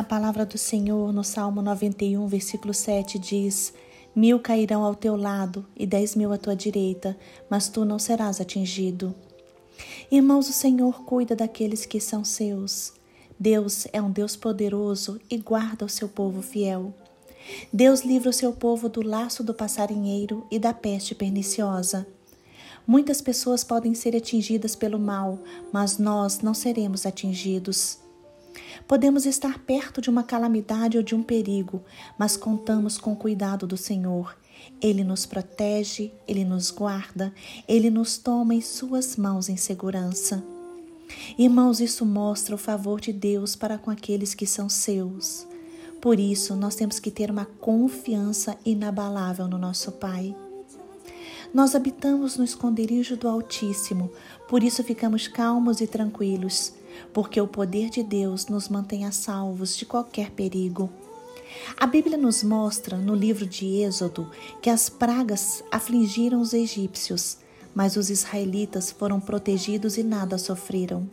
A palavra do Senhor no Salmo 91, versículo 7 diz: Mil cairão ao teu lado e dez mil à tua direita, mas tu não serás atingido. Irmãos, o Senhor cuida daqueles que são seus. Deus é um Deus poderoso e guarda o seu povo fiel. Deus livra o seu povo do laço do passarinheiro e da peste perniciosa. Muitas pessoas podem ser atingidas pelo mal, mas nós não seremos atingidos. Podemos estar perto de uma calamidade ou de um perigo, mas contamos com o cuidado do Senhor. Ele nos protege, ele nos guarda, ele nos toma em suas mãos em segurança. Irmãos, isso mostra o favor de Deus para com aqueles que são seus. Por isso, nós temos que ter uma confiança inabalável no nosso Pai. Nós habitamos no esconderijo do Altíssimo, por isso ficamos calmos e tranquilos porque o poder de Deus nos mantém a salvos de qualquer perigo. A Bíblia nos mostra no livro de Êxodo que as pragas afligiram os egípcios, mas os israelitas foram protegidos e nada sofreram.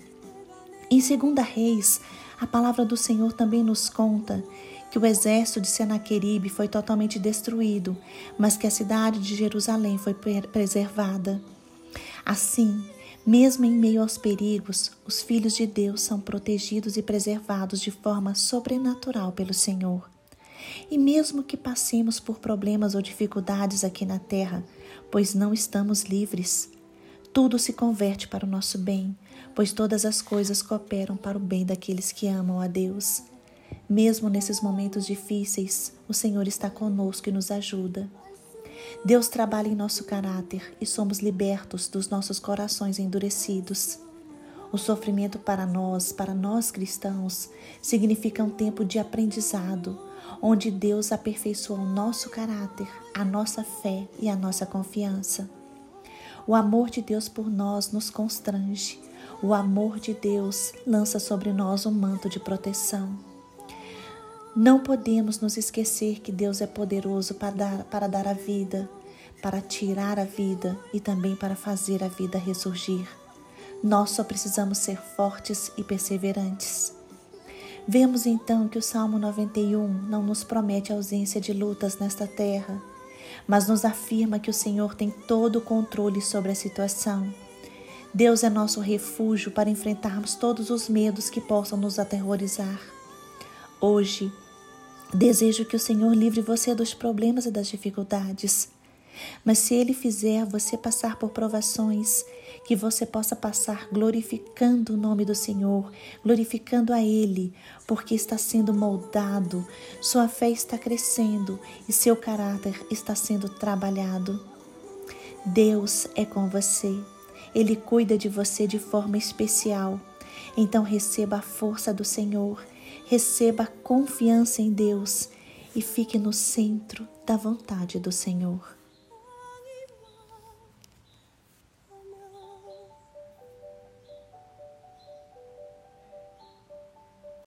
Em 2 Reis, a palavra do Senhor também nos conta que o exército de Senaqueribe foi totalmente destruído, mas que a cidade de Jerusalém foi preservada. Assim, mesmo em meio aos perigos, os filhos de Deus são protegidos e preservados de forma sobrenatural pelo Senhor. E mesmo que passemos por problemas ou dificuldades aqui na terra, pois não estamos livres, tudo se converte para o nosso bem, pois todas as coisas cooperam para o bem daqueles que amam a Deus. Mesmo nesses momentos difíceis, o Senhor está conosco e nos ajuda. Deus trabalha em nosso caráter e somos libertos dos nossos corações endurecidos. O sofrimento para nós, para nós cristãos, significa um tempo de aprendizado, onde Deus aperfeiçoa o nosso caráter, a nossa fé e a nossa confiança. O amor de Deus por nós nos constrange. O amor de Deus lança sobre nós um manto de proteção. Não podemos nos esquecer que Deus é poderoso para dar, para dar a vida, para tirar a vida e também para fazer a vida ressurgir. Nós só precisamos ser fortes e perseverantes. Vemos então que o Salmo 91 não nos promete ausência de lutas nesta terra, mas nos afirma que o Senhor tem todo o controle sobre a situação. Deus é nosso refúgio para enfrentarmos todos os medos que possam nos aterrorizar. Hoje, Desejo que o Senhor livre você dos problemas e das dificuldades. Mas se Ele fizer você passar por provações, que você possa passar glorificando o nome do Senhor, glorificando a Ele, porque está sendo moldado, sua fé está crescendo e seu caráter está sendo trabalhado. Deus é com você, Ele cuida de você de forma especial. Então receba a força do Senhor receba confiança em Deus e fique no centro da vontade do Senhor.